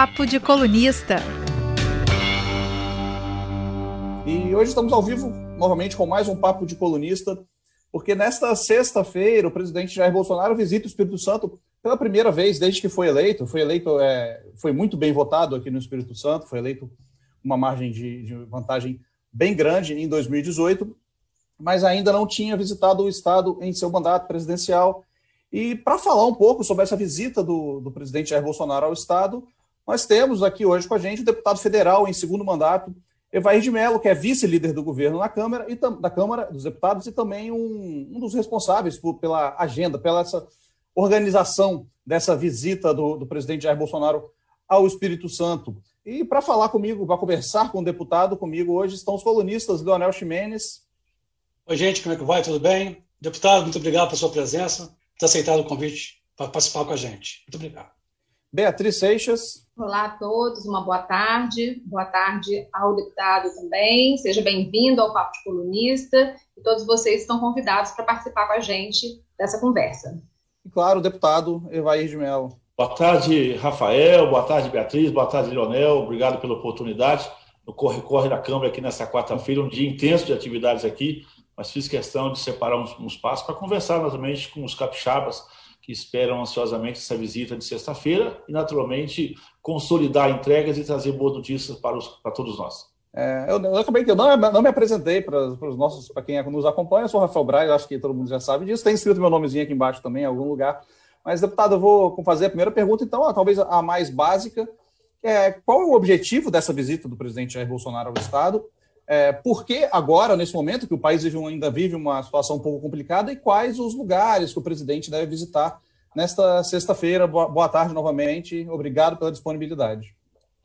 Papo de Colunista. E hoje estamos ao vivo novamente com mais um Papo de Colunista, porque nesta sexta-feira o presidente Jair Bolsonaro visita o Espírito Santo pela primeira vez desde que foi eleito. Foi eleito, é, foi muito bem votado aqui no Espírito Santo, foi eleito uma margem de, de vantagem bem grande em 2018, mas ainda não tinha visitado o Estado em seu mandato presidencial. E para falar um pouco sobre essa visita do, do presidente Jair Bolsonaro ao Estado, nós temos aqui hoje com a gente o deputado federal em segundo mandato, Evair de Mello, que é vice-líder do governo na Câmara e da Câmara dos Deputados e também um, um dos responsáveis por, pela agenda, pela essa organização dessa visita do, do presidente Jair Bolsonaro ao Espírito Santo. E para falar comigo, para conversar com o deputado comigo hoje, estão os colunistas Leonel Ximenes. Oi, gente, como é que vai? Tudo bem? Deputado, muito obrigado pela sua presença, por ter aceitado o convite para participar com a gente. Muito obrigado. Beatriz Seixas. Olá a todos, uma boa tarde. Boa tarde ao deputado também. Seja bem-vindo ao Papo de Colunista. E todos vocês estão convidados para participar com a gente dessa conversa. E claro, o deputado Evair de Mello. Boa tarde, Rafael. Boa tarde, Beatriz. Boa tarde, Leonel. Obrigado pela oportunidade. No corre-corre da Câmara aqui nessa quarta-feira, um dia intenso de atividades aqui, mas fiz questão de separar uns, uns passos para conversar novamente com os capixabas que esperam ansiosamente essa visita de sexta-feira e, naturalmente, consolidar entregas e trazer boas notícias para, os, para todos nós. É, eu, eu, acabei que eu não, não me apresentei para, para os nossos, para quem nos acompanha, eu sou Rafael Braga, acho que todo mundo já sabe disso, tem escrito meu nomezinho aqui embaixo também, em algum lugar. Mas, deputado, eu vou fazer a primeira pergunta, então, talvez a mais básica, é qual é o objetivo dessa visita do presidente Jair Bolsonaro ao Estado? É, por que agora, nesse momento, que o país ainda vive uma situação um pouco complicada, e quais os lugares que o presidente deve visitar nesta sexta-feira? Boa, boa, tarde novamente, obrigado pela disponibilidade.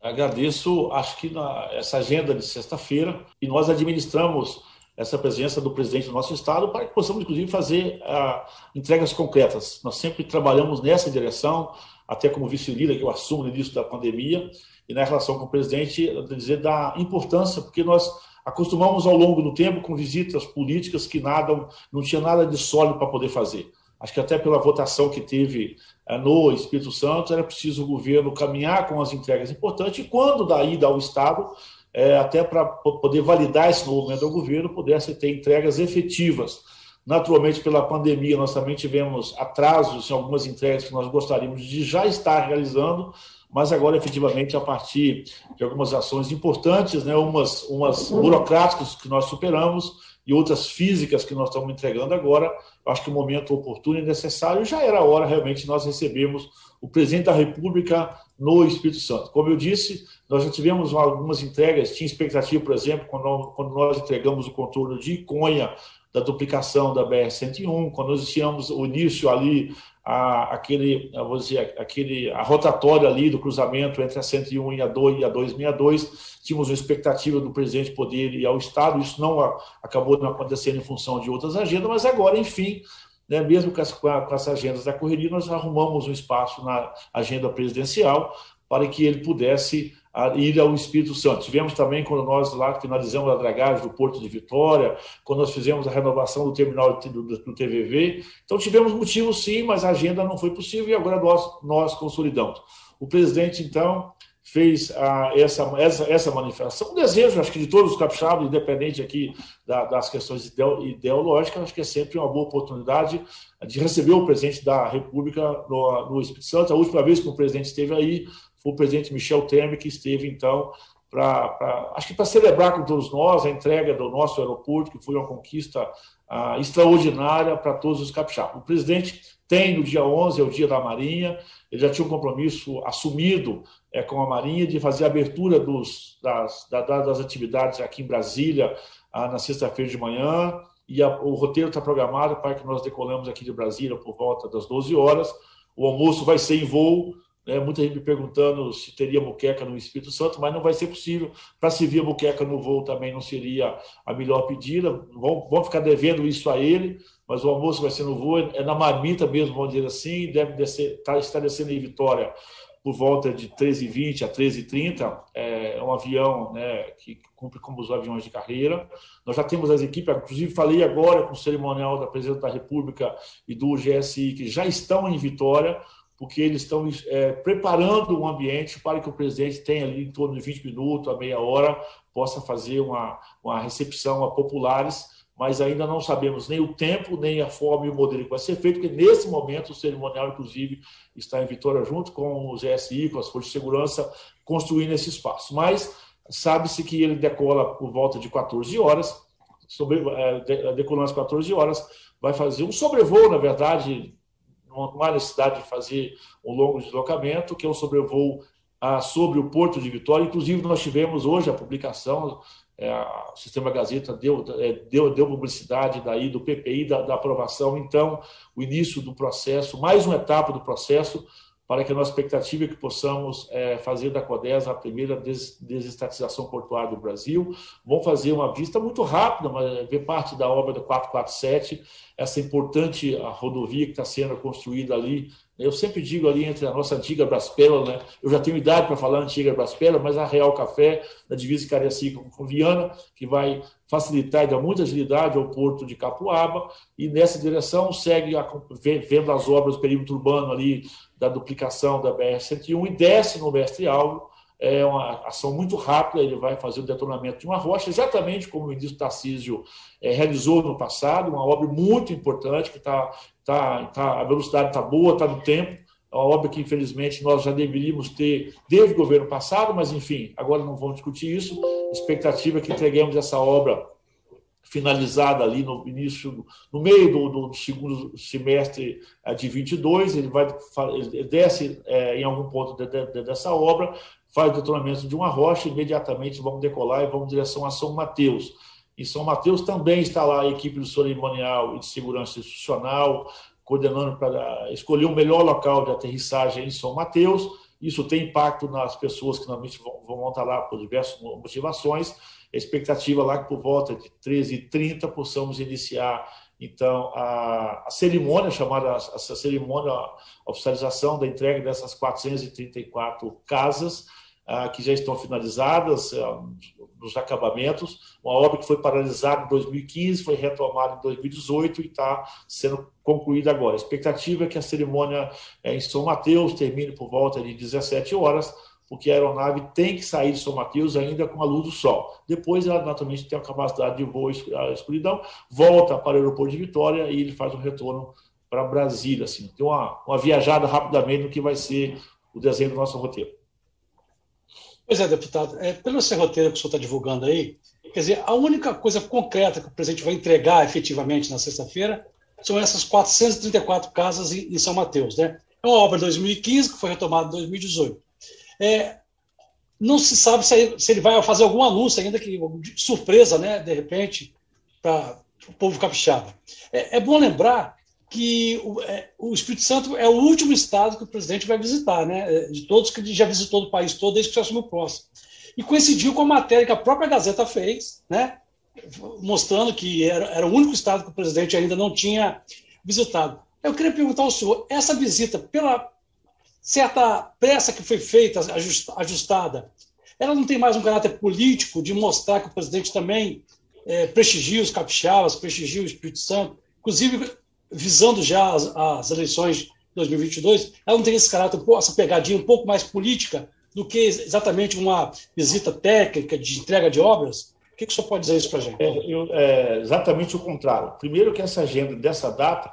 Agradeço, acho que na, essa agenda de sexta-feira, e nós administramos essa presença do presidente do nosso estado para que possamos, inclusive, fazer uh, entregas concretas. Nós sempre trabalhamos nessa direção, até como vice-líder que eu assumo no início da pandemia, e na relação com o presidente, dizer da importância, porque nós acostumamos ao longo do tempo com visitas políticas que nada, não tinha nada de sólido para poder fazer. Acho que até pela votação que teve eh, no Espírito Santo, era preciso o governo caminhar com as entregas importantes, e quando da ida ao Estado, é, até para poder validar esse novo momento ao governo, pudesse ter entregas efetivas. Naturalmente, pela pandemia, nós também tivemos atrasos em algumas entregas que nós gostaríamos de já estar realizando, mas agora, efetivamente, a partir de algumas ações importantes, né, umas, umas burocráticas que nós superamos e outras físicas que nós estamos entregando agora, acho que o momento oportuno e necessário já era a hora realmente nós recebemos o presidente da República no Espírito Santo. Como eu disse, nós já tivemos algumas entregas, tinha expectativa, por exemplo, quando, quando nós entregamos o contorno de Iconha, da duplicação da BR-101, quando nós tínhamos o início ali a, aquele, vou dizer, aquele, a rotatória ali do cruzamento entre a 101 e a 2 e a 262, tínhamos uma expectativa do presidente poder ir ao Estado, isso não acabou não acontecendo em função de outras agendas, mas agora, enfim, né, mesmo com, as, com essas agendas da correria, nós arrumamos um espaço na agenda presidencial para que ele pudesse ir ao Espírito Santo. Tivemos também, quando nós lá finalizamos a dragagem do Porto de Vitória, quando nós fizemos a renovação do terminal do, do TVV. Então, tivemos motivos sim, mas a agenda não foi possível e agora nós, nós consolidamos. O presidente, então, fez ah, essa, essa, essa manifestação. Um desejo, acho que de todos os capixabas, independente aqui da, das questões ideológicas, acho que é sempre uma boa oportunidade de receber o presidente da República no, no Espírito Santo. A última vez que o presidente esteve aí o presidente Michel Temer, que esteve, então, para, acho que para celebrar com todos nós a entrega do nosso aeroporto, que foi uma conquista ah, extraordinária para todos os capixabas. O presidente tem no dia 11, é o dia da Marinha, ele já tinha um compromisso assumido é, com a Marinha de fazer a abertura dos, das, das atividades aqui em Brasília ah, na sexta-feira de manhã, e a, o roteiro está programado para que nós decolamos aqui de Brasília por volta das 12 horas. O almoço vai ser em voo, né? Muita gente me perguntando se teria muqueca no Espírito Santo, mas não vai ser possível. Para se vir muqueca no voo também não seria a melhor pedida. Vão, vão ficar devendo isso a ele, mas o almoço vai ser no voo, é na marmita mesmo, vamos dizer assim, deve descer, tá, estar descendo em Vitória por volta de 13h20 a 13h30, é um avião né, que cumpre como os aviões de carreira. Nós já temos as equipes, inclusive falei agora com o cerimonial da Presidente da República e do GSI, que já estão em Vitória, porque eles estão é, preparando um ambiente para que o presidente tenha ali em torno de 20 minutos a meia hora, possa fazer uma, uma recepção a populares, mas ainda não sabemos nem o tempo, nem a forma e o modelo que vai ser feito, porque nesse momento o cerimonial, inclusive, está em Vitória junto com o GSI, com as forças de segurança, construindo esse espaço. Mas sabe-se que ele decola por volta de 14 horas, sobre, é, decolando às 14 horas, vai fazer um sobrevoo, na verdade, não há necessidade de fazer um longo deslocamento, que é um sobrevoo ah, sobre o Porto de Vitória. Inclusive, nós tivemos hoje a publicação, é, o Sistema Gazeta deu, é, deu, deu publicidade daí do PPI, da, da aprovação, então, o início do processo, mais uma etapa do processo, para que a nossa expectativa é que possamos é, fazer da CODES a primeira des desestatização portuária do Brasil. Vamos fazer uma vista muito rápida, mas ver parte da obra da 447, essa importante rodovia que está sendo construída ali. Eu sempre digo ali entre a nossa antiga Braspela, né? eu já tenho idade para falar antiga Braspela, mas a Real Café, da divisa Cariacica com Viana, que vai facilitar e dar muita agilidade ao porto de Capuaba, e nessa direção segue a, vendo as obras do perímetro urbano ali da duplicação da BR-101 e desce no Mestre Alvo. É uma ação muito rápida, ele vai fazer o detonamento de uma rocha, exatamente como o ministro Tarcísio é, realizou no passado, uma obra muito importante, que está, tá, tá, a velocidade está boa, está no tempo, é uma obra que, infelizmente, nós já deveríamos ter desde o governo passado, mas, enfim, agora não vamos discutir isso. Expectativa é que entreguemos essa obra finalizada ali no início, no meio do, do segundo semestre eh, de 22, ele vai ele desce é, em algum ponto de, de, dessa obra, faz o detonamento de uma rocha, imediatamente vamos decolar e vamos em direção a São Mateus. Em São Mateus também está lá a equipe do cerimonial e de segurança institucional, coordenando para escolher o melhor local de aterrissagem em São Mateus. Isso tem impacto nas pessoas que normalmente vão, estar lá por diversas motivações, a expectativa lá que por volta de 13h30 possamos iniciar então a, a cerimônia chamada a, a cerimônia a oficialização da entrega dessas 434 casas que já estão finalizadas ah, nos acabamentos, uma obra que foi paralisada em 2015, foi retomada em 2018 e está sendo concluída agora. A expectativa é que a cerimônia eh, em São Mateus termine por volta de 17 horas, porque a aeronave tem que sair de São Mateus ainda com a luz do sol. Depois ela naturalmente tem a capacidade de voo à escuridão, volta para o aeroporto de Vitória e ele faz um retorno para Brasília. Assim. Tem uma, uma viajada rapidamente no que vai ser o desenho do nosso roteiro. Pois é, deputado. É, pelo esse roteiro que o senhor está divulgando aí, quer dizer, a única coisa concreta que o presidente vai entregar efetivamente na sexta-feira são essas 434 casas em, em São Mateus. Né? É uma obra de 2015 que foi retomada em 2018. É, não se sabe se, se, ele vai fazer algum anúncio ainda, que surpresa, né, de repente, para o povo capixaba. É, é, bom lembrar que o, é, o, Espírito Santo é o último estado que o presidente vai visitar, né, é, de todos que ele já visitou do país todo desde que se assumiu posse. E coincidiu com a matéria que a própria Gazeta fez, né, mostrando que era, era o único estado que o presidente ainda não tinha visitado. Eu queria perguntar ao senhor, essa visita, pela, certa pressa que foi feita, ajustada, ela não tem mais um caráter político de mostrar que o presidente também é, prestigia os capixabas, prestigia o Espírito Santo, inclusive visando já as, as, eleições de 2022, ela não tem esse caráter, essa pegadinha um pouco mais política do que exatamente uma visita técnica de entrega de obras? O que, que o senhor pode dizer isso para a gente? É, eu, é, exatamente o contrário. Primeiro que essa agenda dessa data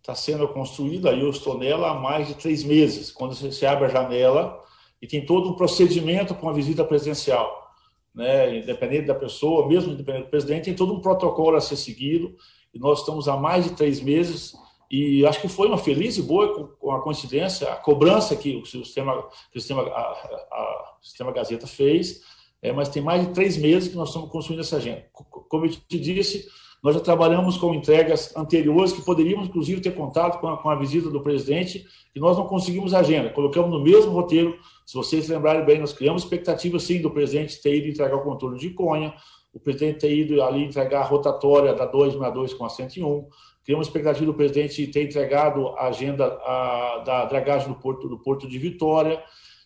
está sendo construída, eu estou nela há mais de três meses, quando você abre a janela e tem todo um procedimento para uma visita presidencial. Né? Independente da pessoa, mesmo independente do presidente, tem todo um protocolo a ser seguido, nós estamos há mais de três meses, e acho que foi uma feliz e boa com a coincidência, a cobrança que o sistema, que o sistema, a, a, o sistema Gazeta fez, é, mas tem mais de três meses que nós estamos construindo essa agenda. Como eu te disse, nós já trabalhamos com entregas anteriores que poderíamos, inclusive, ter contato com a, com a visita do presidente e nós não conseguimos agenda. Colocamos no mesmo roteiro. Se vocês lembrarem bem, nós criamos expectativa, sim, do presidente ter ido entregar o controle de Conha, o presidente ter ido ali entregar a rotatória da 262 com a 101. Criamos expectativa do presidente ter entregado a agenda a, da dragagem do porto, do porto de Vitória.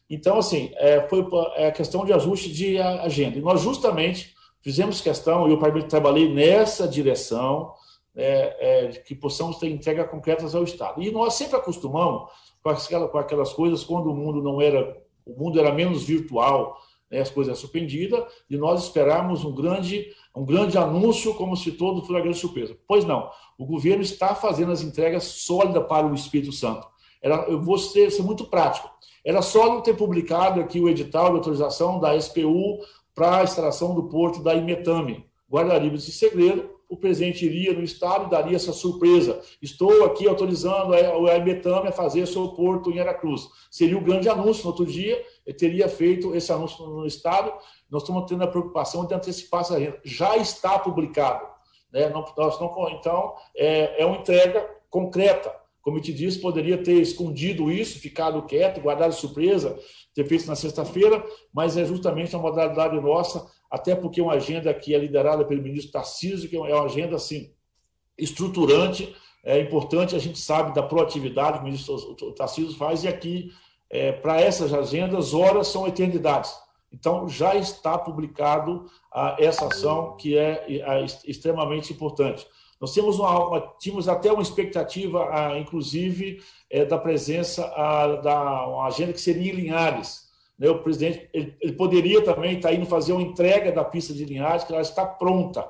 Então, assim, é, foi é questão de ajuste de agenda. E nós, justamente, fizemos questão, e eu trabalhei nessa direção, é, é, que possamos ter entrega concretas ao Estado. E nós sempre acostumamos com, aquelas, com aquelas coisas quando o mundo não era, o mundo era menos virtual, as coisas suspendidas, e nós esperávamos um grande, um grande anúncio, como se todo fosse uma grande surpresa. Pois não, o governo está fazendo as entregas sólidas para o Espírito Santo. Era, eu vou ser, ser muito prático. Era só não ter publicado aqui o edital de autorização da SPU para a instalação do porto da Imetame. Guardaríamos esse segredo, o presidente iria no Estado e daria essa surpresa. Estou aqui autorizando a Imetame a fazer seu porto em Aracruz. Seria o um grande anúncio. No outro dia, teria feito esse anúncio no Estado. Nós estamos tendo a preocupação de antecipar essa renda. Já está publicado. Né? Nós não, então, é, é uma entrega concreta. Como eu te disse, poderia ter escondido isso, ficado quieto, guardado surpresa, ter feito na sexta-feira, mas é justamente a modalidade nossa, até porque é uma agenda que é liderada pelo ministro Tarcísio, que é uma agenda assim, estruturante, é importante, a gente sabe da proatividade que o ministro Tarcísio faz, e aqui, é, para essas agendas, horas são eternidades. Então, já está publicado a, essa ação, que é a, extremamente importante. Nós temos, uma, uma, tínhamos até uma expectativa, a, inclusive, é, da presença da uma agenda que seria em Linhares. Né? O presidente ele, ele, poderia também estar indo fazer uma entrega da pista de Linhares, que ela está pronta.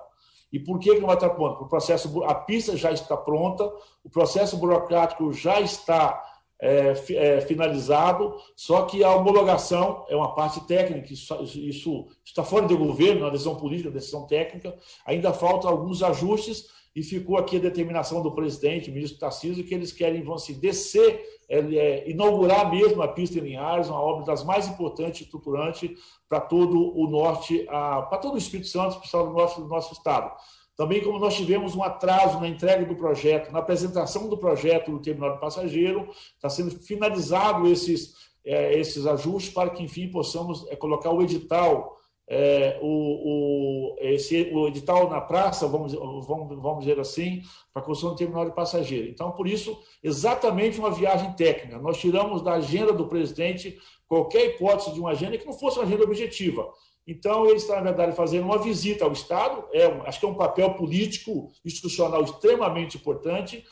E por que, que não vai estar pronta? O processo, a pista já está pronta, o processo burocrático já está é, é, finalizado, só que a homologação é uma parte técnica, isso, está fora do governo, uma decisão política, decisão técnica, ainda faltam alguns ajustes e ficou aqui a determinação do presidente, o ministro Tarcísio, que eles querem vão se descer, é, é, inaugurar mesmo a pista em Linhares, uma obra das mais importantes e estruturantes para todo o norte, para todo o Espírito Santo, especial do nosso, do nosso estado. Também como nós tivemos um atraso na entrega do projeto, na apresentação do projeto do terminal de passageiro, está sendo finalizado esses, é, esses ajustes para que, enfim, possamos é, colocar o edital é, o, o, esse, o edital na praça, vamos, vamos, vamos dizer assim, para a construção do terminal de passageiro. Então, por isso, exatamente uma viagem técnica. Nós tiramos da agenda do presidente qualquer hipótese de uma agenda que não fosse uma agenda objetiva. Então, ele está, na verdade, fazendo uma visita ao Estado, é, acho que é um papel político, institucional extremamente importante,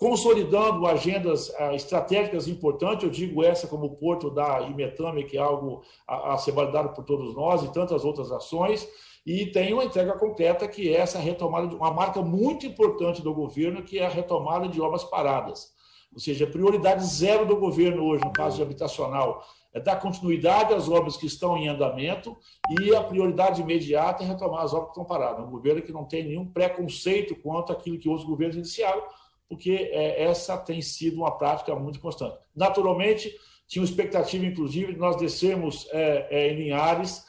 consolidando agendas uh, estratégicas importantes, eu digo essa como o Porto da Imetame, que é algo a, ser validado por todos nós, e tantas outras ações, e tem uma entrega concreta que é essa retomada de uma marca muito importante do governo, que é a retomada de obras paradas. Ou seja, prioridade zero do governo hoje, no caso de habitacional, é dar continuidade às obras que estão em andamento e a prioridade imediata é retomar as obras que estão paradas. Um governo que não tem nenhum preconceito quanto àquilo que outros governos iniciaram, porque é, essa tem sido uma prática muito constante. Naturalmente, tinha uma expectativa, inclusive, de nós descermos é, é, em Linhares,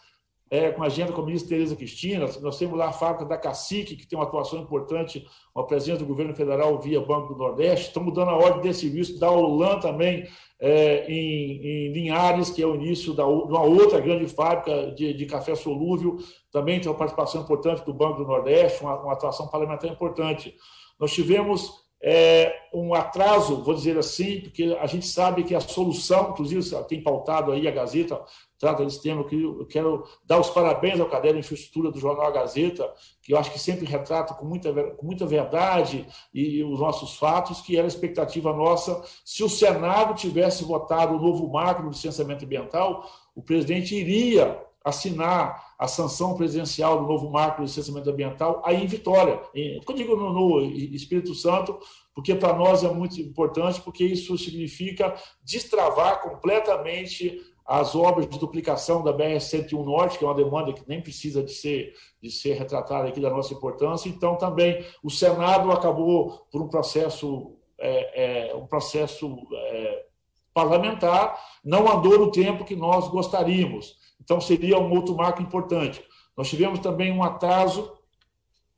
é, com a agenda com a ministra Tereza Cristina, nós temos lá a fábrica da Cacique, que tem uma atuação importante, uma presença do governo federal via Banco do Nordeste, estamos dando a ordem de serviço da Olan também, é, em, em, Linhares, que é o início da, de uma outra grande fábrica de, de, café solúvel, também tem uma participação importante do Banco do Nordeste, uma, uma atuação parlamentar importante. Nós tivemos é, um atraso, vou dizer assim, porque a gente sabe que a solução, inclusive tem pautado aí a Gazeta, trata desse tema, eu quero dar os parabéns ao caderno de infraestrutura do jornal A Gazeta, que eu acho que sempre retrata com muita, com muita verdade e os nossos fatos, que era a expectativa nossa, se o Senado tivesse votado o novo marco do licenciamento ambiental, o presidente iria assinar a sanção presidencial do novo marco de licenciamento ambiental aí em Vitória. Quando digo no, no Espírito Santo, porque para nós é muito importante, porque isso significa destravar completamente as obras de duplicação da BR-101 Norte, que é uma demanda que nem precisa de ser, de ser retratada aqui da nossa importância. Então, também o Senado acabou por um processo, é, é, um processo é, parlamentar, não andou no tempo que nós gostaríamos. Então, seria um outro marco importante. Nós tivemos também um atraso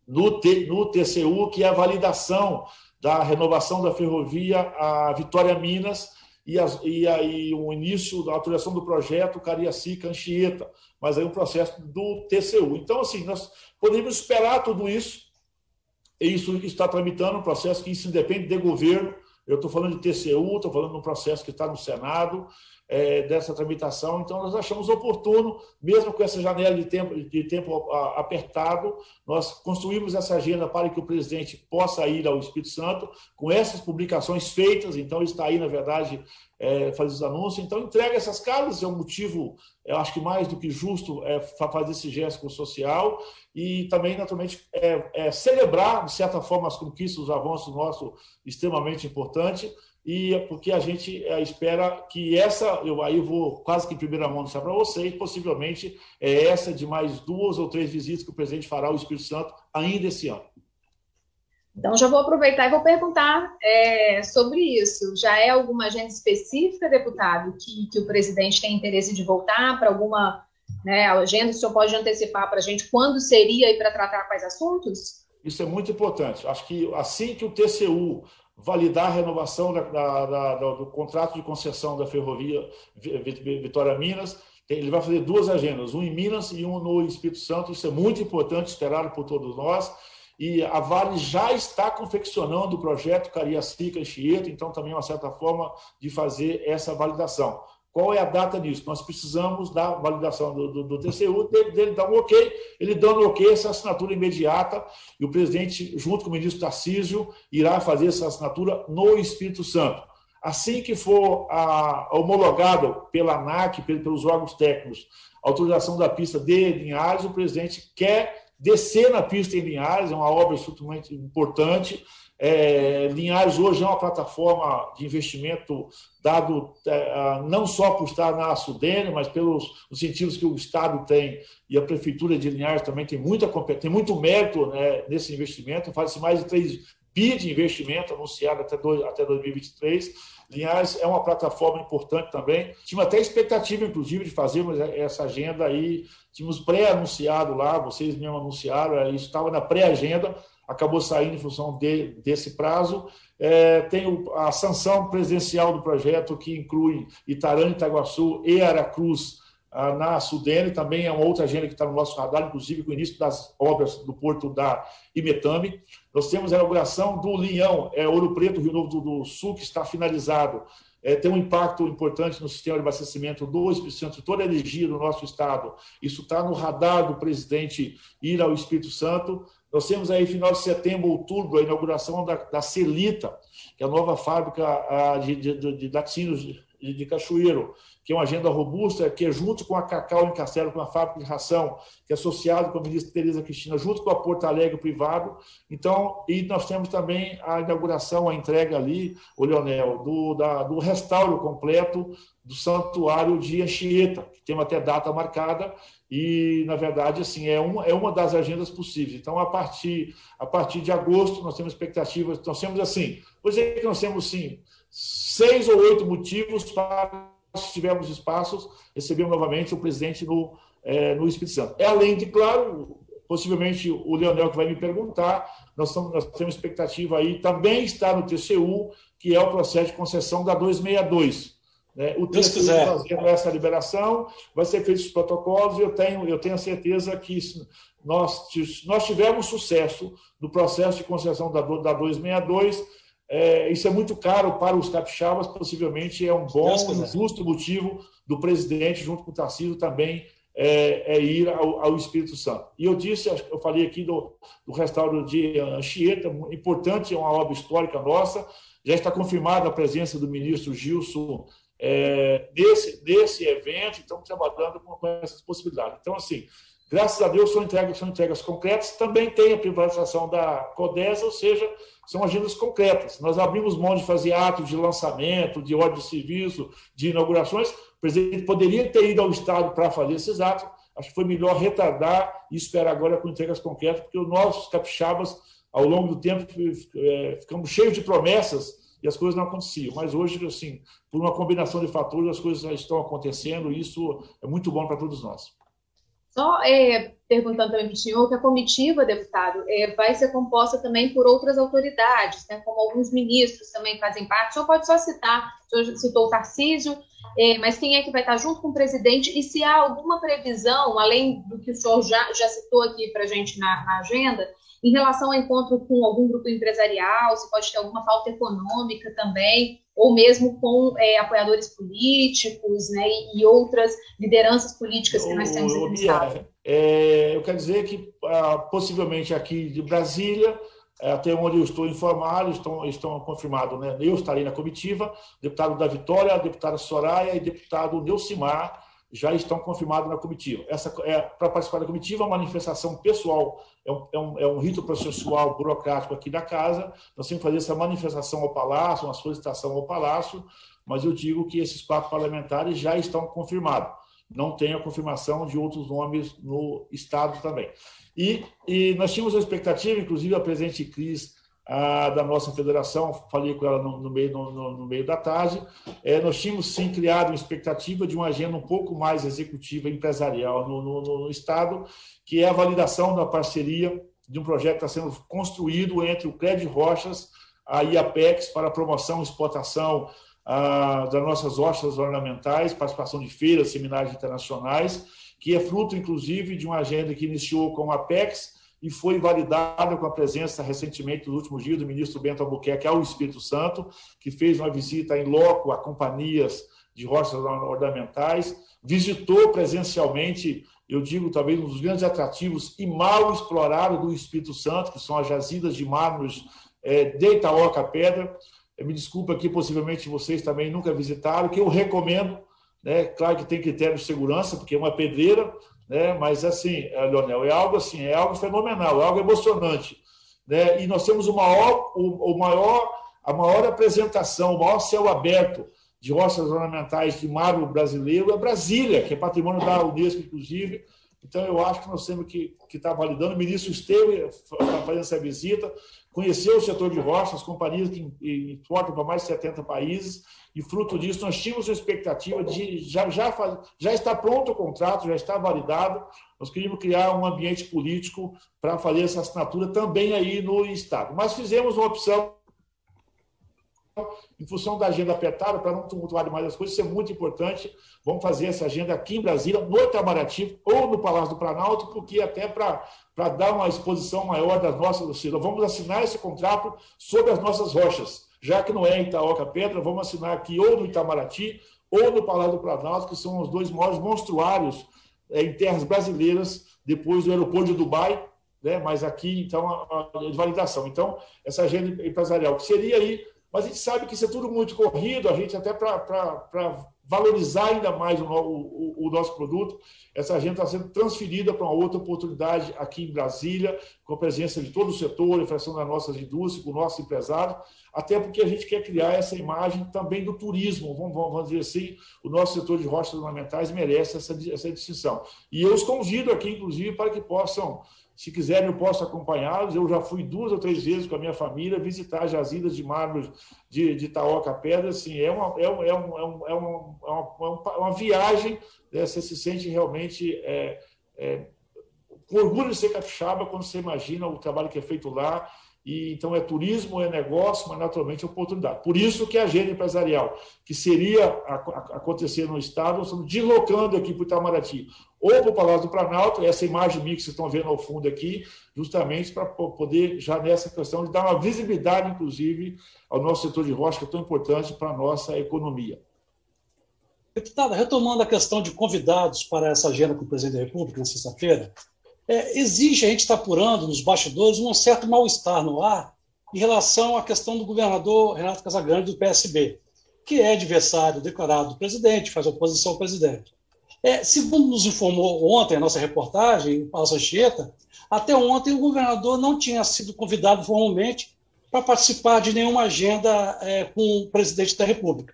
no, no TCU, que é a validação da renovação da ferrovia a Vitória Minas e, as, e aí o início da autorização do projeto Cariacica Anchieta, mas aí um processo do TCU. Então, assim, nós podemos esperar tudo isso, e isso está tramitando um processo que isso independe de governo. Eu estou falando de TCU, estou falando de um processo que está no Senado, é, dessa tramitação. Então, nós achamos oportuno, mesmo com essa janela de tempo, de tempo apertado, nós construímos essa agenda para que o presidente possa ir ao Espírito Santo, com essas publicações feitas. Então, ele está aí, na verdade, é, fazer os anúncios. Então, entrega essas casas, é um motivo, eu acho que mais do que justo, é, fazer esse gesto social e também, naturalmente, é, é, celebrar, de certa forma, as conquistas, os avanços nossos, extremamente importante, e é porque a gente é, espera que essa, eu aí vou quase que em primeira mão deixar para vocês, possivelmente é essa de mais duas ou três visitas que o presidente fará ao Espírito Santo ainda esse ano. Então, já vou aproveitar e vou perguntar é, sobre isso. Já é alguma agenda específica, deputado, que, que o presidente tem interesse de voltar para alguma né, agenda? O senhor pode antecipar para a gente quando seria e para tratar quais assuntos? Isso é muito importante. Acho que assim que o TCU validar a renovação da, da, da, do contrato de concessão da ferrovia Vitória Minas, ele vai fazer duas agendas, um em Minas e um no Espírito Santo. Isso é muito importante, esperado por todos nós e a Vale já está confeccionando o projeto Cariacica Anchieta, então também é uma certa forma de fazer essa validação. Qual é a data disso? Nós precisamos da validação do, do, do TCU, dele, dele dar um ok, ele dando ok, essa assinatura imediata, e o presidente, junto com o ministro Tarcísio, irá fazer essa assinatura no Espírito Santo. Assim que for a, homologado pela ANAC, pelos órgãos técnicos, a autorização da pista de Linhares, o presidente quer descer na pista em Linhares, é uma obra extremamente importante. É, Linhares hoje é uma plataforma de investimento dado é, não só por estar na Sudene, mas pelos incentivos que o Estado tem e a Prefeitura de Linhares também tem, muita, tem muito mérito né, nesse investimento. Faz-se mais de 3 bi de investimento anunciado até, dois, até 2023. Linhares é uma plataforma importante também. Tinha até expectativa, inclusive, de fazermos essa agenda aí Tínhamos pré-anunciado lá, vocês mesmo anunciaram, isso estava na pré-agenda, acabou saindo em função de, desse prazo. É, tem a sanção presidencial do projeto, que inclui Itarã, Itaguaçu e Aracruz na Sudene, também é uma outra agenda que está no nosso radar, inclusive com o início das obras do porto da Imetame. Nós temos a inauguração do Linhão, é, Ouro Preto, Rio Novo do, do Sul, que está finalizado é, tem um impacto importante no sistema de abastecimento do Espírito Santo, toda a energia do nosso Estado. Isso está no radar do presidente ir ao Espírito Santo. Nós temos aí, final de setembro, outubro, a inauguração da, da Celita, que é a nova fábrica a, de, de, de, de laticínios de, de Cachoeiro, que é uma agenda robusta, que é junto com a Cacau em Castelo, com a fábrica de ração, que é associado com a ministra Tereza Cristina, junto com a Porto Alegre privado. Então, e nós temos também a inauguração, a entrega ali, o Leonel, do, da, do restauro completo do santuário de Anchieta, que tem até data marcada, e, na verdade, assim, é uma, é uma das agendas possíveis. Então, a partir, a partir de agosto, nós temos expectativas, nós temos assim, pois é que nós temos, sim, seis ou oito motivos para se tivermos espaços, recebemos novamente o presidente no, é, no Espírito Santo. É além de, claro, possivelmente o Leonel que vai me perguntar, nós, estamos, nós temos expectativa aí, também está no TCU, que é o processo de concessão da 262. Né? O TCU fazendo essa liberação, vai ser feito os protocolos, e eu tenho, eu tenho a certeza que nós, nós tivemos sucesso no processo de concessão da, da 262, é, isso é muito caro para os capixabas, possivelmente é um bom, um justo motivo do presidente, junto com o Tarcísio, também é, é ir ao, ao, Espírito Santo. E eu disse, eu falei aqui do, do restauro de Anchieta, importante, é uma obra histórica nossa, já está confirmada a presença do ministro Gilson é, nesse, nesse evento, estamos trabalhando com, com essas possibilidades. Então, assim, Graças a Deus são entregas, são entregas concretas. Também tem a privatização da CODESA, ou seja, são agendas concretas. Nós abrimos mão de fazer atos de lançamento, de ordem de serviço, de inaugurações. O presidente poderia ter ido ao Estado para fazer esses atos. Acho que foi melhor retardar e esperar agora com entregas concretas, porque nossos capixabas, ao longo do tempo, é, ficamos cheios de promessas e as coisas não aconteciam. Mas hoje, assim, por uma combinação de fatores, as coisas já estão acontecendo e isso é muito bom para todos nós. Só é, perguntando também para o senhor que a comitiva, deputado, é, vai ser composta também por outras autoridades, né, como alguns ministros também fazem parte. O senhor pode só citar, o senhor citou o Tarcísio, é, mas quem é que vai estar junto com o presidente e se há alguma previsão, além do que o senhor já, já citou aqui para a gente na, na, agenda, em relação ao encontro com algum grupo empresarial, se pode ter alguma falta econômica também, ou mesmo com é, apoiadores políticos né, e, outras lideranças políticas que nós temos aqui no Estado? É, eu quero dizer que, ah, possivelmente aqui de Brasília, é, até onde eu estou informado, estão, estão confirmados, né? eu estarei na comitiva, deputado da Vitória, deputada Soraya e deputado Neucimar, já estão confirmados na comitiva. Essa é para participar da comitiva, é uma manifestação pessoal, é um, é, um, é um, rito processual burocrático aqui da casa. Nós temos que fazer essa manifestação ao Palácio, uma solicitação ao Palácio, mas eu digo que esses quatro parlamentares já estão confirmados. Não tem a confirmação de outros nomes no Estado também. E, e nós tínhamos a expectativa, inclusive a presidente Cris a, da nossa federação, falei com ela no, no meio, no, no, meio da tarde, é, nós tínhamos sim criado uma expectativa de uma agenda um pouco mais executiva empresarial no, Estado, que é a validação da parceria de um projeto que está sendo construído entre o Crédito Rochas, a IAPEX, para promoção e exportação ah, das nossas rochas ornamentais, participação de feiras, seminários internacionais, que é fruto, inclusive, de uma agenda que iniciou com a Apex, e foi validada com a presença recentemente, nos últimos dias, do ministro Bento Albuquerque ao Espírito Santo, que fez uma visita em loco a companhias de rochas ornamentais, visitou presencialmente, eu digo talvez um dos grandes atrativos e mal explorados do Espírito Santo, que são as jazidas de mármores é, de Itaoca Pedra. Me desculpa aqui, possivelmente vocês também nunca visitaram, que eu recomendo, né? Claro que tem critério de segurança, porque é uma pedreira, né? Mas assim, é, Leonel, é algo assim, é algo fenomenal, é algo emocionante, né? E nós temos o maior, o, o maior, a maior apresentação, o maior céu aberto de rochas ornamentais de mármore brasileiro é Brasília, que é patrimônio da Unesco, inclusive. Então, eu acho que nós temos que estar tá validando. O ministro esteve fazendo essa visita, conheceu o setor de rochas, companhias que importam para mais de 70 países, e fruto disso, nós tínhamos a expectativa de já, já, já está pronto o contrato, já está validado. Nós queríamos criar um ambiente político para fazer essa assinatura também aí no Estado. Mas fizemos uma opção em função da agenda apertada, para não tumultuar demais as coisas, isso é muito importante. Vamos fazer essa agenda aqui em Brasília, no Itamaraty ou no Palácio do Planalto, porque até para dar uma exposição maior das nossas, ou seja, vamos assinar esse contrato sobre as nossas rochas já que não é Itaoca Pedra, vamos assinar aqui ou no Itamaraty ou no Palácio do Planalto, que são os dois maiores monstruários é, em terras brasileiras, depois do aeroporto de Dubai, né? mas aqui, então, a, a validação. Então, essa agenda empresarial, que seria aí, mas a gente sabe que isso é tudo muito corrido, a gente até para valorizar ainda mais o, o, o, nosso produto. Essa agenda está sendo transferida para uma outra oportunidade aqui em Brasília, com a presença de todo o setor, infração das nossas indústrias, com o nosso empresário, até porque a gente quer criar essa imagem também do turismo, vamos, vamos dizer assim, o nosso setor de rochas ornamentais merece essa, essa distinção. E eu os convido aqui, inclusive, para que possam se quiserem, eu posso acompanhá-los. Eu já fui duas ou três vezes com a minha família visitar as jazidas de mármore de, de Itaoca Pedra. Assim, é, uma, é, um, é, um, é, é uma, uma, uma, viagem, né? você se sente realmente é, é, com orgulho de ser capixaba quando você imagina o trabalho que é feito lá e então é turismo, é negócio, mas naturalmente é oportunidade. Por isso que a agenda empresarial, que seria a, a, acontecer no Estado, nós estamos deslocando aqui para o Itamaraty, ou para o Palácio do Planalto, essa imagem minha que vocês estão vendo ao fundo aqui, justamente para poder, já nessa questão, de dar uma visibilidade, inclusive, ao nosso setor de rocha, que é tão importante para a nossa economia. Deputada, retomando a questão de convidados para essa agenda com o presidente da República na sexta-feira, é, existe, a gente está apurando nos bastidores, um certo mal-estar no ar em relação à questão do governador Renato Casagrande do PSB, que é adversário declarado do presidente, faz oposição ao presidente. É, segundo nos informou ontem a nossa reportagem, o Palácio Anchieta, até ontem o governador não tinha sido convidado formalmente para participar de nenhuma agenda é, com o presidente da República.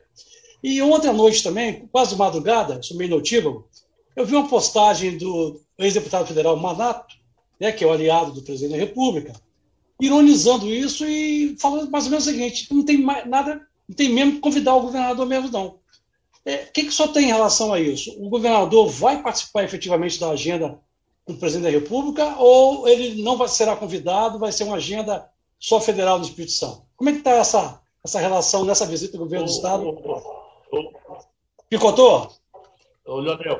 E ontem à noite também, quase madrugada, sou meio notívago, eu vi uma postagem do ex-deputado federal Manato, né, que é o aliado do presidente da República, ironizando isso e falando mais ou menos o seguinte: não tem mais nada, não tem mesmo que convidar o governador mesmo, não. É, o é, que, que só tem em relação a isso? O governador vai participar efetivamente da agenda com o presidente da República ou ele não vai, será convidado, vai ser uma agenda só federal do Espírito Santo? Como é que está essa, essa relação nessa visita do governo do Estado? Picotou? Ô, Leonel,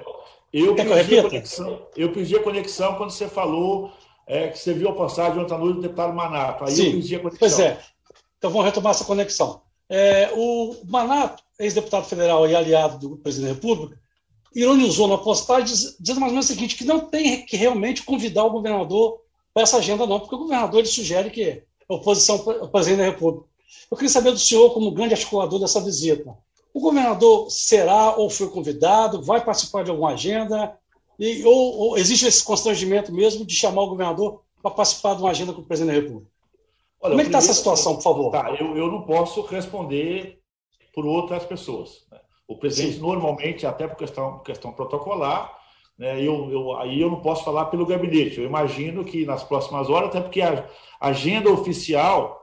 eu Quer pedi, a conexão, eu pedi a conexão quando você falou é, que você viu a passagem ontem à noite do deputado Manato. Aí Sim, eu perdi a conexão. Pois é. Então vamos retomar essa conexão. É, o Manato, ex-deputado federal e aliado do presidente da República, ironizou na postagem, dizendo mais ou menos o seguinte, que não tem que realmente convidar o governador para essa agenda, não, porque o governador ele sugere que a oposição ao presidente da República. Eu queria saber do senhor, como grande articulador dessa visita, o governador será ou foi convidado, vai participar de alguma agenda, e, ou, ou existe esse constrangimento mesmo de chamar o governador para participar de uma agenda com o presidente da República? Olha, Como é que está essa situação, por favor? Tá, eu, eu não posso responder por outras pessoas. Né? O presidente, Sim. normalmente, até por questão, questão protocolar, né, eu, eu, aí eu não posso falar pelo gabinete. Eu imagino que nas próximas horas, até porque a agenda oficial,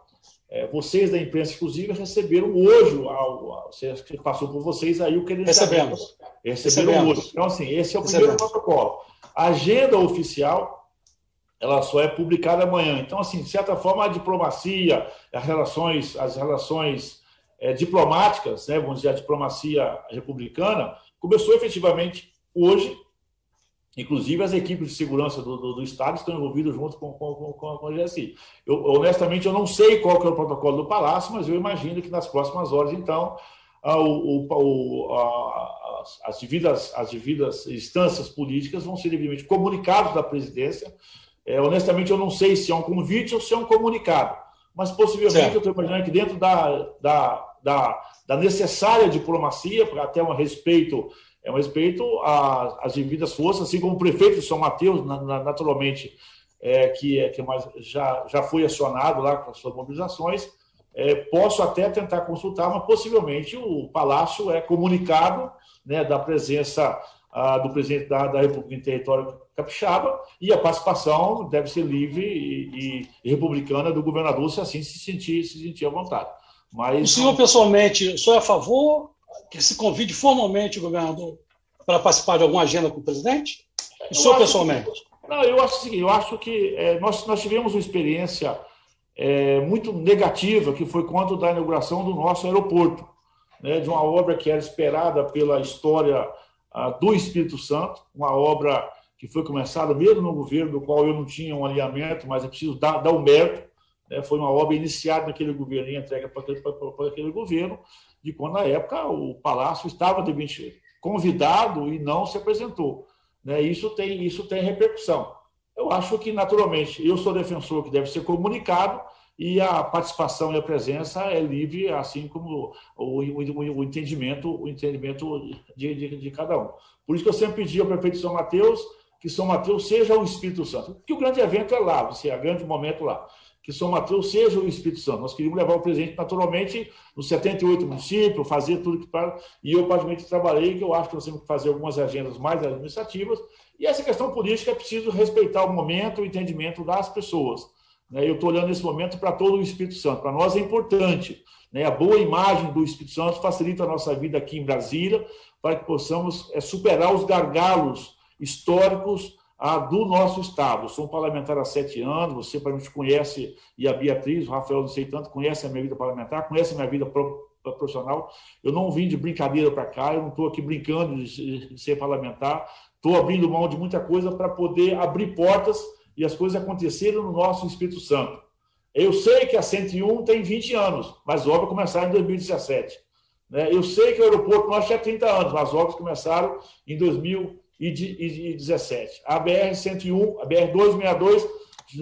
é, vocês da imprensa, inclusive, receberam hoje, você passou por vocês aí o que eles recebemos. Receberam Recebemos. hoje. Então, assim, esse é o primeiro Recebemos. protocolo. A agenda oficial ela só é publicada amanhã. Então, assim, de certa forma, a diplomacia, as relações, as relações é, diplomáticas, né, vamos dizer, a diplomacia republicana, começou efetivamente hoje. Inclusive, as equipes de segurança do, do, do Estado estão envolvidas junto com, com, com, com a GSI. Eu, honestamente, eu não sei qual que é o protocolo do Palácio, mas eu imagino que nas próximas horas, então, a, o, o, a, as, devidas, as devidas instâncias políticas vão ser devidamente comunicados da presidência é, honestamente, eu não sei se é um convite ou se é um comunicado, mas possivelmente certo. eu estou imaginando que dentro da, da, da, da necessária diplomacia, para até um respeito, é um respeito às devidas forças, assim como o prefeito São Mateus, naturalmente, é, que, é, que é mais, já, já foi acionado lá com as suas mobilizações, é, posso até tentar consultar, mas possivelmente o Palácio é comunicado né, da presença do presidente da, da República em território capixaba e a participação deve ser livre e, e, republicana do governador se assim se sentir, se sentir à vontade. Mas, o senhor pessoalmente, o senhor é a favor que se convide formalmente o governador para participar de alguma agenda com o presidente? O senhor pessoalmente? Que, não, eu acho o seguinte, eu acho que é, nós, nós tivemos uma experiência é, muito negativa, que foi quando da inauguração do nosso aeroporto, né, de uma obra que era esperada pela história ah, do Espírito Santo, uma obra que foi começada mesmo no governo, do qual eu não tinha um alinhamento, mas é preciso dar, dar o um mérito. Né? Foi uma obra iniciada naquele governo e entregue para aquele, para aquele governo, de quando, na época, o Palácio estava convidado e não se apresentou. Né? Isso, tem, isso tem repercussão. Eu acho que, naturalmente, eu sou defensor que deve ser comunicado e a participação e a presença é livre, assim como o, o, o entendimento, o entendimento de, de, de, cada um. Por isso que eu sempre pedi ao prefeito de São Mateus que São Mateus seja o Espírito Santo. Que o grande evento é lá, você é o grande momento lá. Que São Mateus seja o Espírito Santo. Nós queríamos levar o presente naturalmente nos 78 municípios, fazer tudo que para. E eu, praticamente, trabalhei, que eu acho que nós temos que fazer algumas agendas mais administrativas. E essa questão política é preciso respeitar o momento, o entendimento das pessoas. Né? Eu estou olhando nesse momento para todo o Espírito Santo. Para nós é importante. Né? A boa imagem do Espírito Santo facilita a nossa vida aqui em Brasília, para que possamos é, superar os gargalos históricos ah, do nosso Estado. sou um parlamentar há sete anos, você provavelmente conhece, e a Beatriz, o Rafael, não sei tanto, conhece a minha vida parlamentar, conhece a minha vida profissional. Eu não vim de brincadeira para cá, eu não estou aqui brincando de, ser parlamentar, estou abrindo mão de muita coisa para poder abrir portas e as coisas acontecerem no nosso Espírito Santo. Eu sei que a 101 tem 20 anos, mas a obra começaram em 2017. Né? Eu sei que o aeroporto nós tinha 30 anos, mas as obras começaram em 2017 e, de, e 17. A BR-101, a BR-262,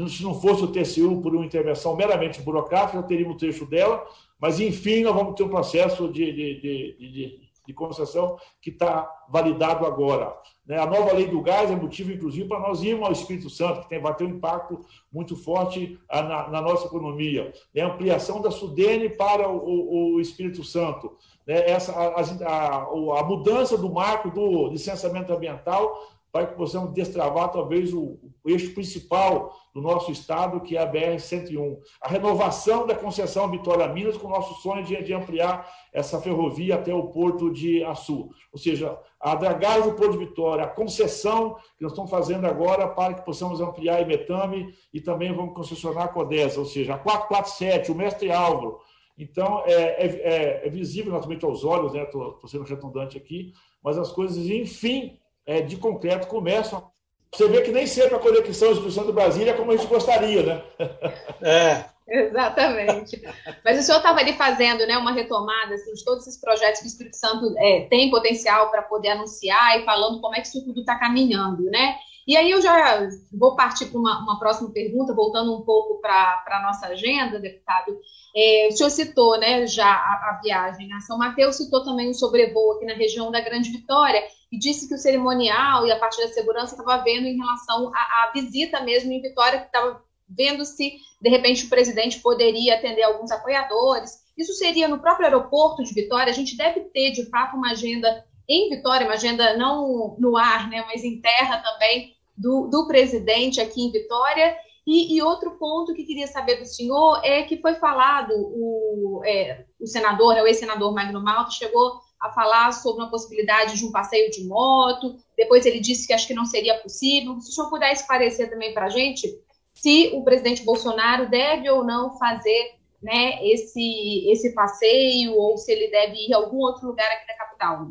se não fosse o TCU por uma intervenção meramente burocrática, teríamos o trecho dela, mas, enfim, nós vamos ter um processo de, de, de, de concessão que está validado agora. Né? A nova lei do gás é motivo, inclusive, para nós irmos ao Espírito Santo, que tem, vai ter um impacto muito forte ah, na, na nossa economia. É a ampliação da Sudene para o, o Espírito Santo. Né? Essa, a, a, a, mudança do marco do licenciamento ambiental para que possamos destravar talvez o, o eixo principal do nosso estado, que é a BR-101. A renovação da concessão Vitória Minas, com o nosso sonho de, de, ampliar essa ferrovia até o porto de Açu. Ou seja, a dragagem do Porto de Vitória, a concessão que nós estamos fazendo agora para que possamos ampliar a Imetame e também vamos concessionar a Codesa, ou seja, a 447, o Mestre Álvaro. Então, é, é, é, é visível naturalmente aos olhos, né? Estou sendo redundante aqui, mas as coisas, enfim, é, de concreto começam você vê que nem sempre a conexão Espírito Santo Brasília é como a gente gostaria, né? É. Exatamente. Mas o senhor estava ali fazendo né, uma retomada assim, de todos esses projetos que o Espírito Santo é, tem potencial para poder anunciar e falando como é que isso tudo está caminhando, né? E aí eu já vou partir para uma, uma, próxima pergunta, voltando um pouco para a nossa agenda, deputado. É, o senhor citou né, já a, a, viagem a São Mateus, citou também o sobrevoo aqui na região da Grande Vitória e disse que o cerimonial e a parte da segurança estava vendo em relação à, à visita mesmo em Vitória, que estava vendo se, de repente, o presidente poderia atender alguns apoiadores. Isso seria no próprio aeroporto de Vitória. A gente deve ter, de fato, uma agenda em Vitória, uma agenda não no ar, né, mas em terra também, do, do presidente aqui em Vitória. E, e, outro ponto que queria saber do senhor é que foi falado, o, é, o senador, o ex-senador Magno Malta, chegou a falar sobre uma possibilidade de um passeio de moto, depois ele disse que acho que não seria possível. Se o senhor puder esclarecer também para a gente se o presidente Bolsonaro deve ou não fazer né, esse, esse passeio, ou se ele deve ir a algum outro lugar aqui da capital.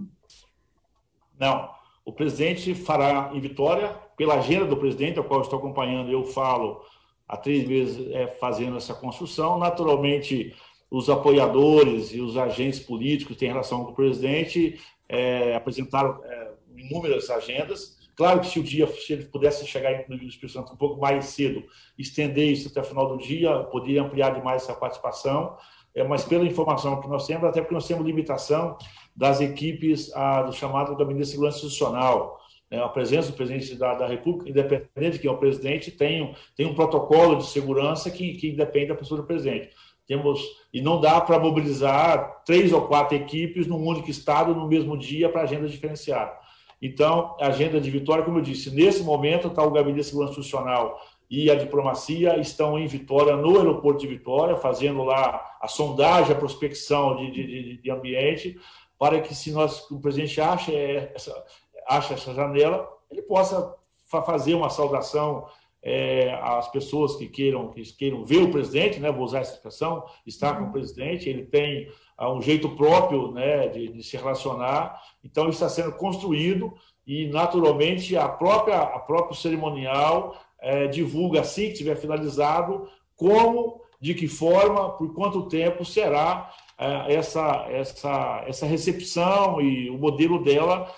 Não. O presidente fará em Vitória, pela agenda do presidente, a qual estou acompanhando, eu falo há três meses é, fazendo essa construção. Naturalmente, os apoiadores e os agentes políticos têm relação com o presidente é, apresentaram é, inúmeras agendas. Claro que se o dia, se ele pudesse chegar no Espírito Santo um pouco mais cedo, estender isso até o final do dia, poderia ampliar demais essa participação. É, mas pela informação que nós temos, até porque nós temos limitação das equipes a, do chamado Gabinete de Segurança Institucional. Né? A presença do presidente da, da, República, independente de quem é o presidente, tem, tem um protocolo de segurança que, que depende da pessoa do presidente. Temos, e não dá para mobilizar três ou quatro equipes num único estado no mesmo dia para agenda diferenciada. Então, a agenda de Vitória, como eu disse, nesse momento está o Gabinete de Segurança Institucional e a diplomacia estão em Vitória, no aeroporto de Vitória, fazendo lá a sondagem, a prospecção de, de, de ambiente, para que, se nós, o presidente acha essa, essa janela, ele possa fazer uma saudação é, às pessoas que queiram, que queiram ver o presidente, né, vou usar essa expressão, estar com o presidente, ele tem um jeito próprio né, de, de, se relacionar. Então, está sendo construído e, naturalmente, a própria, a próprio cerimonial é, divulga, assim que estiver finalizado, como, de que forma, por quanto tempo será é, essa, essa, essa recepção e o modelo dela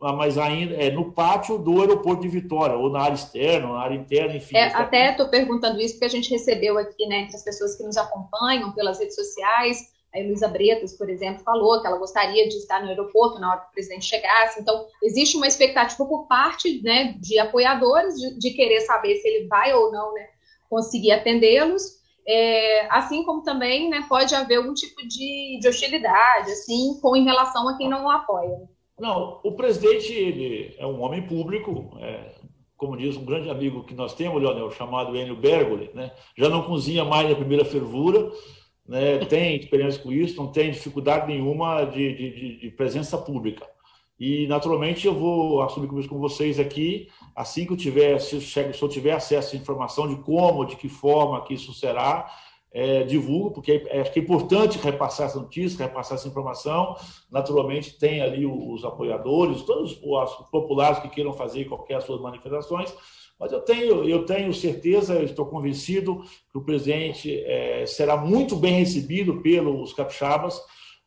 mas ainda é no pátio do aeroporto de Vitória, ou na área externa, ou na área interna, enfim. É, até estou perguntando isso porque a gente recebeu aqui, né, entre as pessoas que nos acompanham pelas redes sociais, a Luísa Bretas, por exemplo, falou que ela gostaria de estar no aeroporto na hora que o presidente chegasse. Então, existe uma expectativa por parte né, de apoiadores de, de querer saber se ele vai ou não né, conseguir atendê-los. É, assim como também né, pode haver algum tipo de, de, hostilidade, assim, com em relação a quem não o apoia. Não, o presidente ele é um homem público, é, como diz um grande amigo que nós temos, Leonel, chamado Enio Bergoli, né? já não cozinha mais na primeira fervura, né, tem experiência com isso, não tem dificuldade nenhuma de, de, de, presença pública. E, naturalmente, eu vou assumir compromisso com vocês aqui, assim que eu tiver, se eu tiver acesso à informação de como, de que forma que isso será, é, porque é, acho que é importante repassar essa notícia, repassar essa informação. Naturalmente, tem ali os apoiadores, todos os populares que queiram fazer qualquer suas manifestações, mas eu tenho, eu tenho certeza, eu estou convencido que o presidente é, será muito bem recebido pelos capixabas.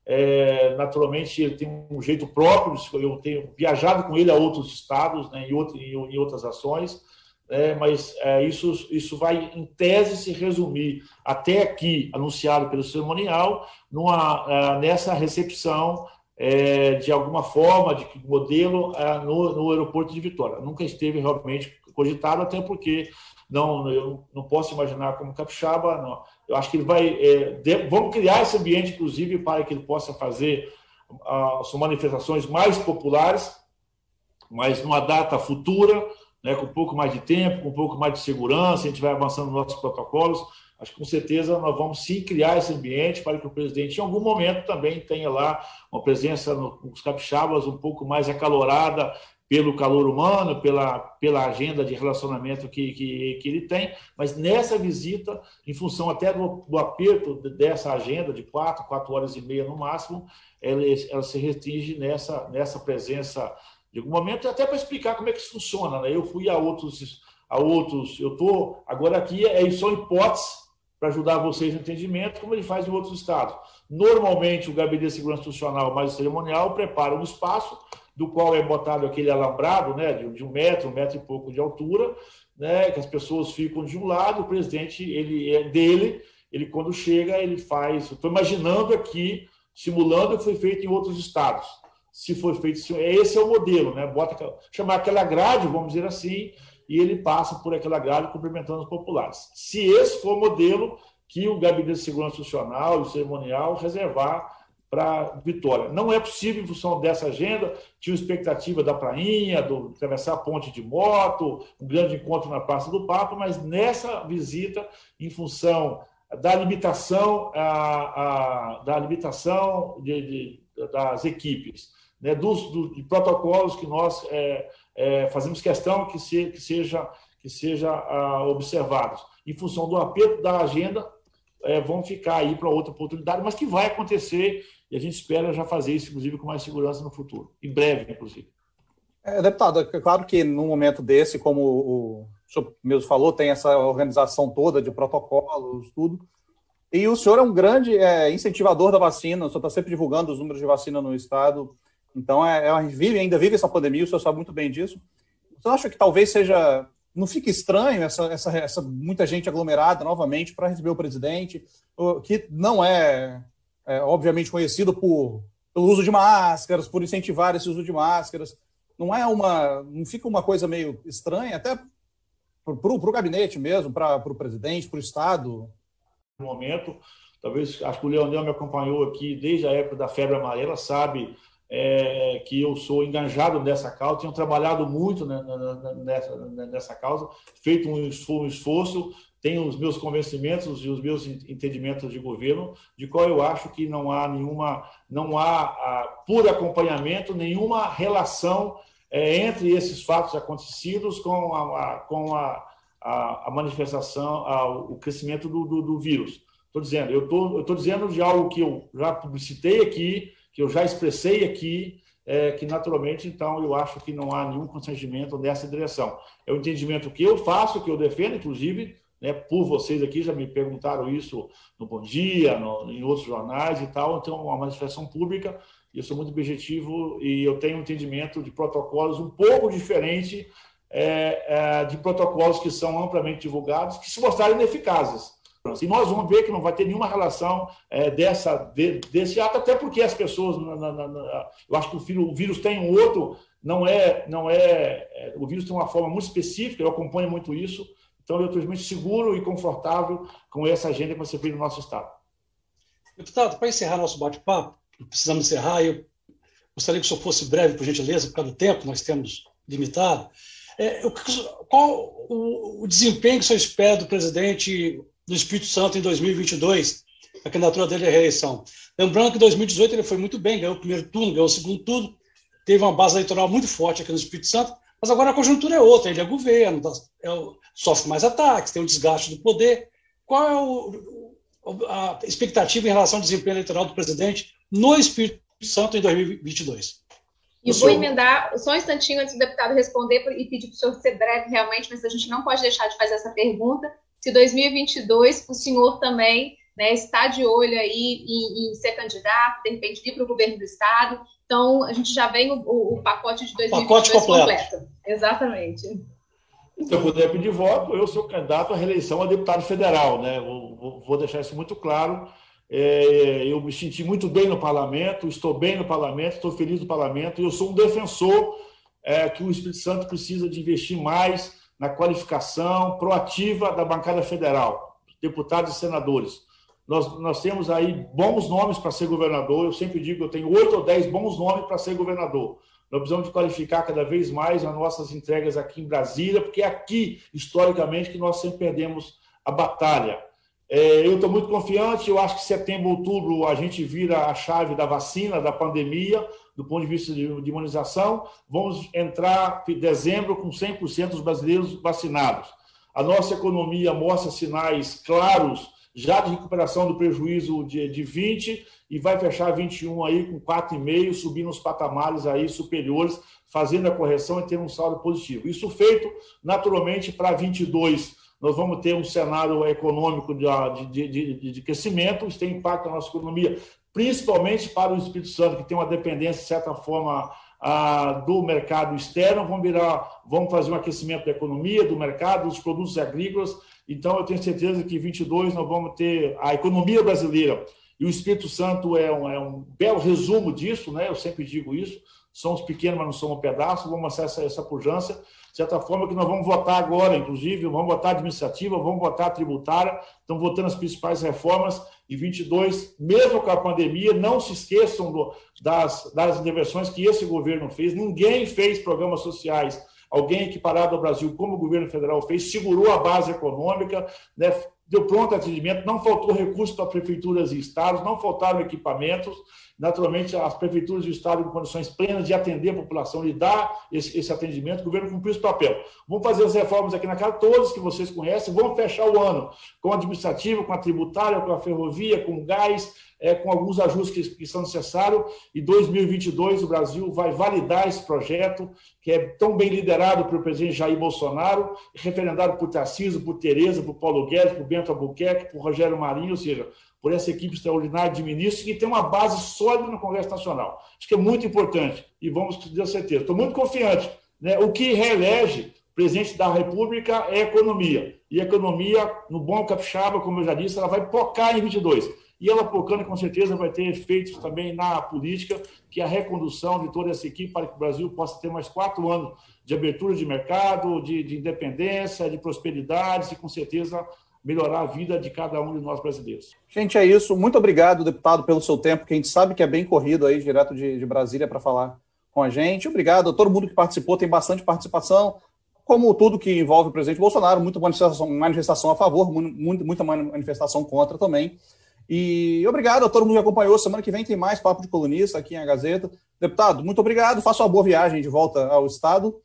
É, naturalmente, ele tem um jeito próprio, eu tenho viajado com ele a outros estados, né, em, outro, em, outras ações, é, mas é, isso, isso vai, em tese, se resumir até aqui, anunciado pelo cerimonial, numa, é, nessa recepção é, de alguma forma, de modelo é, no, no aeroporto de Vitória. Nunca esteve realmente cogitado, até porque não, eu não posso imaginar como capixaba. Não. Eu acho que ele vai. É, de, vamos criar esse ambiente, inclusive, para que ele possa fazer as uh, manifestações mais populares, mas numa data futura, né, com um pouco mais de tempo, com um pouco mais de segurança, a gente vai avançando nos nossos protocolos. Acho que com certeza nós vamos sim criar esse ambiente para que o presidente, em algum momento, também tenha lá uma presença nos capixabas um pouco mais acalorada pelo calor humano, pela, pela agenda de relacionamento que, que, que, ele tem, mas nessa visita, em função até do, do, aperto dessa agenda de quatro, quatro horas e meia no máximo, ela, ela se restringe nessa, nessa presença de algum momento, até para explicar como é que isso funciona. Né? Eu fui a outros, a outros, eu estou agora aqui, é só hipóteses para ajudar vocês no entendimento, como ele faz em outros estados. Normalmente, o Gabinete de Segurança Institucional mais cerimonial prepara um espaço do qual é botado aquele alambrado né, de, de um metro, um metro e pouco de altura, né, que as pessoas ficam de um lado, o presidente ele é dele, ele quando chega, ele faz. Estou imaginando aqui, simulando o que foi feito em outros estados. Se foi feito, esse é o modelo, né? Bota chamar aquela grade, vamos dizer assim, e ele passa por aquela grade cumprimentando os populares. Se esse for o modelo que o Gabinete de Segurança Institucional e o cerimonial reservar para Vitória. Não é possível, em função dessa agenda, tinha expectativa da prainha, do atravessar a ponte de moto, um grande encontro na Praça do Papa, mas nessa visita, em função da limitação, a, a, da limitação de, de, das equipes, né, dos, do, de protocolos que nós é, é, fazemos questão que, se, que seja, que seja ah, observados. Em função do aperto da agenda, é, vão ficar aí para outra oportunidade, mas que vai acontecer e a gente espera já fazer isso, inclusive, com mais segurança no futuro, em breve, inclusive. É, deputado, é claro que num momento desse, como o senhor mesmo falou, tem essa organização toda de protocolos, tudo. E o senhor é um grande é, incentivador da vacina, o senhor está sempre divulgando os números de vacina no estado. Então, é, é, vive, ainda vive essa pandemia, o senhor sabe muito bem disso. Você acha que talvez seja. Não fique estranho essa, essa, essa muita gente aglomerada novamente para receber o presidente, que não é é, obviamente conhecido por, pelo uso de máscaras, por incentivar esse uso de máscaras. Não é uma, não fica uma coisa meio estranha, até para o gabinete mesmo, para o presidente, para o Estado? No momento, talvez, acho que o Leonel me acompanhou aqui desde a época da febre amarela, sabe é, que eu sou engajado nessa causa, tenho trabalhado muito né, nessa, nessa causa, feito um esforço tenho os meus convencimentos e os meus entendimentos de governo, de qual eu acho que não há nenhuma, não há, por acompanhamento, nenhuma relação é, entre esses fatos acontecidos com a, a com a, a, a manifestação, a, o crescimento do, do, do vírus. Estou dizendo, eu estou dizendo de algo que eu já publicitei aqui, que eu já expressei aqui, é, que naturalmente, então, eu acho que não há nenhum constrangimento nessa direção. É o entendimento que eu faço, que eu defendo, inclusive, né, por vocês aqui, já me perguntaram isso no Bom Dia, no, em outros jornais e tal, então uma manifestação pública, eu sou muito objetivo e eu tenho um entendimento de protocolos um pouco diferente é, é, de protocolos que são amplamente divulgados, que se mostrarem ineficazes. E nós vamos ver que não vai ter nenhuma relação é, dessa, de, desse ato, até porque as pessoas, na, na, na, eu acho que o, filho, o, vírus tem um outro, não é, não é, é, o vírus tem uma forma muito específica, eu acompanho muito isso, então, eu estou muito seguro e confortável com essa agenda que ser feita no nosso Estado. Deputado, para encerrar nosso bate-papo, precisamos encerrar, eu gostaria que o senhor fosse breve, por gentileza, por causa do tempo, nós temos limitado. É, qual o, o, desempenho que o senhor espera do presidente do Espírito Santo em 2022, a candidatura dele à reeleição? Lembrando que em 2018 ele foi muito bem, ganhou o primeiro turno, ganhou o segundo turno, teve uma base eleitoral muito forte aqui no Espírito Santo, mas agora a conjuntura é outra, ele é governo, tá, é, sofre mais ataques, tem um desgaste do poder. Qual é o, a expectativa em relação ao desempenho eleitoral do presidente no Espírito Santo em 2022? E vou emendar só um instantinho antes do deputado responder e pedir para o senhor ser breve realmente, mas a gente não pode deixar de fazer essa pergunta. Se 2022 o senhor também né, está de olho aí em, em ser candidato, de repente vir para o governo do Estado, então, a gente já vem o, o, o pacote de 2022 pacote completo. completo. Exatamente. Se eu puder pedir voto, eu sou candidato à reeleição a deputado federal. Né? Vou, vou deixar isso muito claro. É, eu me senti muito bem no parlamento, estou bem no parlamento, estou feliz no parlamento, e eu sou um defensor é, que o Espírito Santo precisa de investir mais na qualificação proativa da bancada federal, deputados e senadores. Nós, nós temos aí bons nomes para ser governador. Eu sempre digo que eu tenho oito ou dez bons nomes para ser governador. Nós precisamos de qualificar cada vez mais as nossas entregas aqui em Brasília, porque é aqui, historicamente, que nós sempre perdemos a batalha. É, eu estou muito confiante, eu acho que setembro, outubro, a gente vira a chave da vacina, da pandemia, do ponto de vista de, de imunização. Vamos entrar em dezembro com 100% dos brasileiros vacinados. A nossa economia mostra sinais claros já de recuperação do prejuízo de, de 20 e vai fechar 21 aí com 4,5, subindo os patamares aí superiores, fazendo a correção e tendo um saldo positivo. Isso feito, naturalmente, para 22 nós vamos ter um cenário econômico de, de, de, de, crescimento, isso tem impacto na nossa economia, principalmente para o Espírito Santo, que tem uma dependência, de certa forma, do mercado externo, vamos, virar, vamos fazer um aquecimento da economia, do mercado, dos produtos agrícolas. Então, eu tenho certeza que em 22 nós vamos ter a economia brasileira e o Espírito Santo é um, é um belo resumo disso, né? eu sempre digo isso. Somos pequenos, mas não somos um pedaço, vamos mostrar essa, essa pujança. De certa forma, que nós vamos votar agora, inclusive, vamos votar administrativa, vamos votar tributária, estamos votando as principais reformas e 22, mesmo com a pandemia, não se esqueçam do, das, das intervenções que esse governo fez. Ninguém fez programas sociais. Alguém equiparado ao Brasil, como o governo federal fez, segurou a base econômica, né, deu pronto atendimento, não faltou recurso para prefeituras e estados, não faltaram equipamentos. Naturalmente, as prefeituras e o estado em condições plenas de atender a população e dar esse, esse atendimento, o governo cumpriu esse papel. Vamos fazer as reformas aqui na casa, todas que vocês conhecem, vamos fechar o ano com a administrativa, com a tributária, com a ferrovia, com o gás, é, com alguns ajustes que, que são necessários, e 2022 o Brasil vai validar esse projeto, que é tão bem liderado pelo presidente Jair Bolsonaro, referendado por Tarcísio, por Tereza, por Paulo Guedes, por Bento Albuquerque, por Rogério Marinho, ou seja, por essa equipe extraordinária de ministros que tem uma base sólida no Congresso Nacional. Acho que é muito importante e vamos ter certeza. Estou muito confiante. Né? O que reelege presidente da República é economia. E economia, no bom capixaba, como eu já disse, ela vai pocar em 22 e ela focando com certeza vai ter efeitos também na política, que é a recondução de toda essa equipe para que o Brasil possa ter mais quatro anos de abertura de mercado, de, de independência, de prosperidade e com certeza melhorar a vida de cada um de nós brasileiros. Gente, é isso. Muito obrigado, deputado, pelo seu tempo, que a gente sabe que é bem corrido aí, direto de, de Brasília, para falar com a gente. Obrigado a todo mundo que participou, tem bastante participação. Como tudo que envolve o presidente Bolsonaro, muita manifestação, manifestação a favor, muito, muita manifestação contra também. E obrigado a todo mundo que acompanhou. Semana que vem tem mais Papo de Colunista aqui na Gazeta. Deputado, muito obrigado. Faça uma boa viagem de volta ao Estado.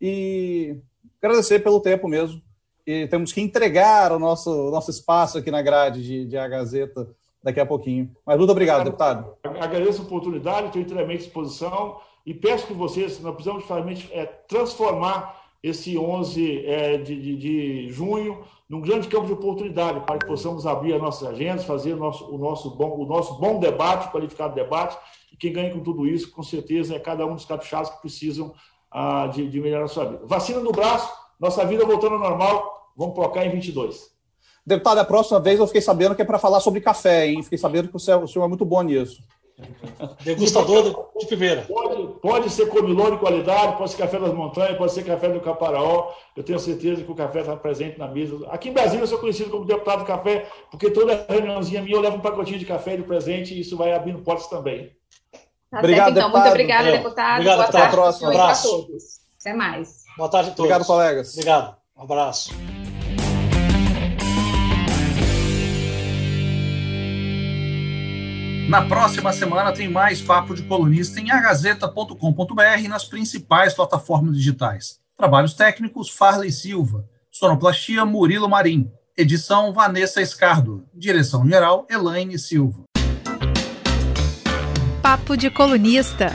E agradecer pelo tempo mesmo. E temos que entregar o nosso, nosso espaço aqui na grade de, de A Gazeta daqui a pouquinho. Mas muito obrigado, deputado. Agradeço a oportunidade, estou inteiramente à disposição. E peço que vocês, nós precisamos realmente é, transformar esse 11 é, de, de, de junho num grande campo de oportunidade para que possamos abrir as nossas agendas, fazer o nosso, o nosso, bom, o nosso bom debate, qualificado debate, e quem ganha com tudo isso, com certeza, é cada um dos capixabas que precisam ah, de, de melhorar a sua vida. Vacina no braço, nossa vida voltando ao normal, vamos colocar em 22. Deputado, a próxima vez eu fiquei sabendo que é para falar sobre café, hein? Fiquei sabendo que o senhor, o senhor é muito bom nisso. Degustador de primeira. Pode, pode ser comilão de qualidade, pode ser café das montanhas, pode ser café do Caparaó. Eu tenho certeza que o café está presente na mesa. Aqui em Brasília eu sou conhecido como deputado de café, porque toda reuniãozinha minha eu levo um pacotinho de café de presente e isso vai abrindo portas também. Tá obrigado, certo, então. Deputado. Muito obrigada, deputado. Obrigado, Boa deputado. tarde. Próximo. Um abraço. todos. Até mais. Boa tarde a todos. Obrigado, colegas. Obrigado. Um abraço. Na próxima semana tem mais Papo de Colunista em agazeta.com.br e nas principais plataformas digitais. Trabalhos técnicos, Farley Silva. Sonoplastia, Murilo Marim. Edição, Vanessa Escardo. Direção-geral, Elaine Silva. Papo de Colunista.